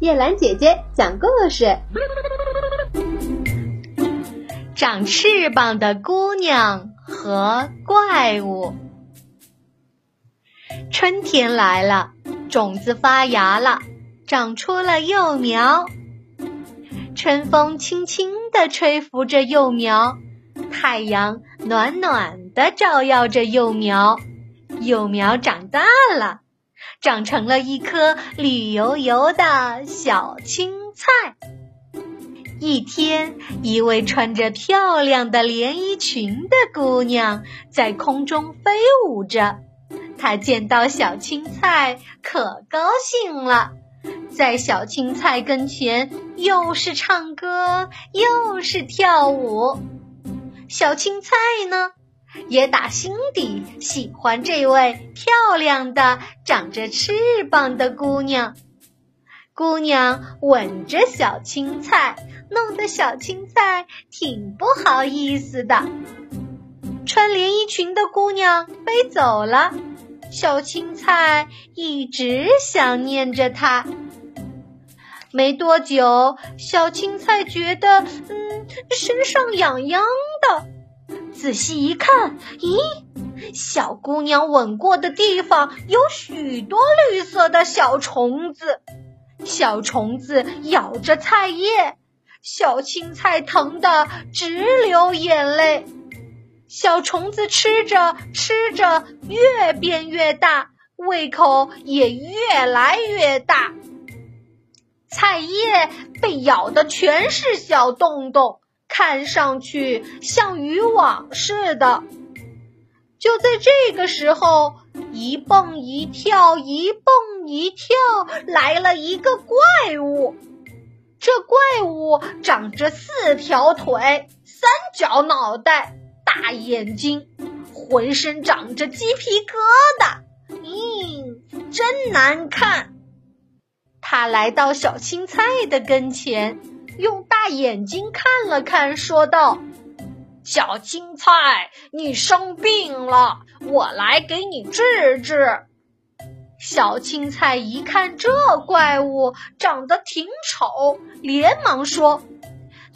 叶兰姐姐讲故事：长翅膀的姑娘和怪物。春天来了，种子发芽了，长出了幼苗。春风轻轻地吹拂着幼苗，太阳暖暖地照耀着幼苗，幼苗长大了。长成了一颗绿油油的小青菜。一天，一位穿着漂亮的连衣裙的姑娘在空中飞舞着。她见到小青菜，可高兴了，在小青菜跟前又是唱歌又是跳舞。小青菜呢？也打心底喜欢这位漂亮的、长着翅膀的姑娘。姑娘吻着小青菜，弄得小青菜挺不好意思的。穿连衣裙的姑娘飞走了，小青菜一直想念着她。没多久，小青菜觉得，嗯，身上痒痒的。仔细一看，咦，小姑娘吻过的地方有许多绿色的小虫子，小虫子咬着菜叶，小青菜疼得直流眼泪。小虫子吃着吃着越变越大，胃口也越来越大，菜叶被咬的全是小洞洞。看上去像渔网似的。就在这个时候，一蹦一跳，一蹦一跳，来了一个怪物。这怪物长着四条腿、三角脑袋、大眼睛，浑身长着鸡皮疙瘩，嗯，真难看。他来到小青菜的跟前。用大眼睛看了看，说道：“小青菜，你生病了，我来给你治治。”小青菜一看这怪物长得挺丑，连忙说：“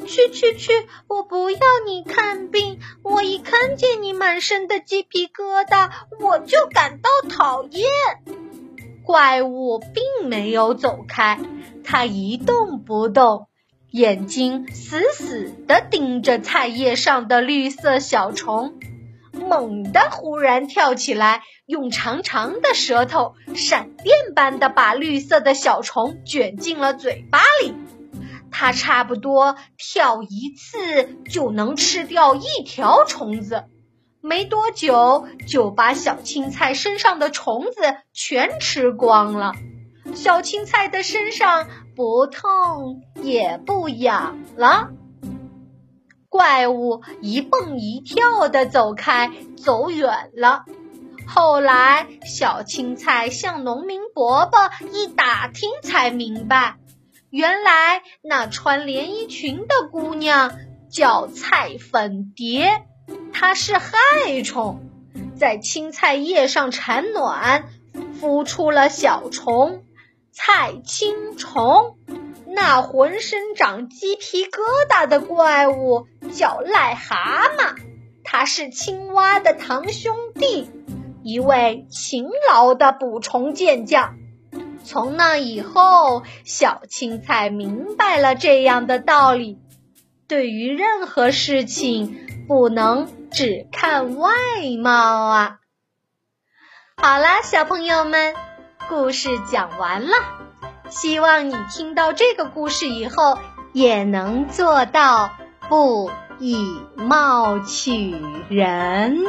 去去去，我不要你看病，我一看见你满身的鸡皮疙瘩，我就感到讨厌。”怪物并没有走开，它一动不动。眼睛死死地盯着菜叶上的绿色小虫，猛地忽然跳起来，用长长的舌头闪电般地把绿色的小虫卷进了嘴巴里。它差不多跳一次就能吃掉一条虫子，没多久就把小青菜身上的虫子全吃光了。小青菜的身上。不痛也不痒了。怪物一蹦一跳的走开，走远了。后来，小青菜向农民伯伯一打听，才明白，原来那穿连衣裙的姑娘叫菜粉蝶，她是害虫，在青菜叶上产卵，孵出了小虫。菜青虫，那浑身长鸡皮疙瘩的怪物叫癞蛤蟆，它是青蛙的堂兄弟，一位勤劳的捕虫健将。从那以后，小青菜明白了这样的道理：对于任何事情，不能只看外貌啊！好啦，小朋友们。故事讲完了，希望你听到这个故事以后也能做到不以貌取人。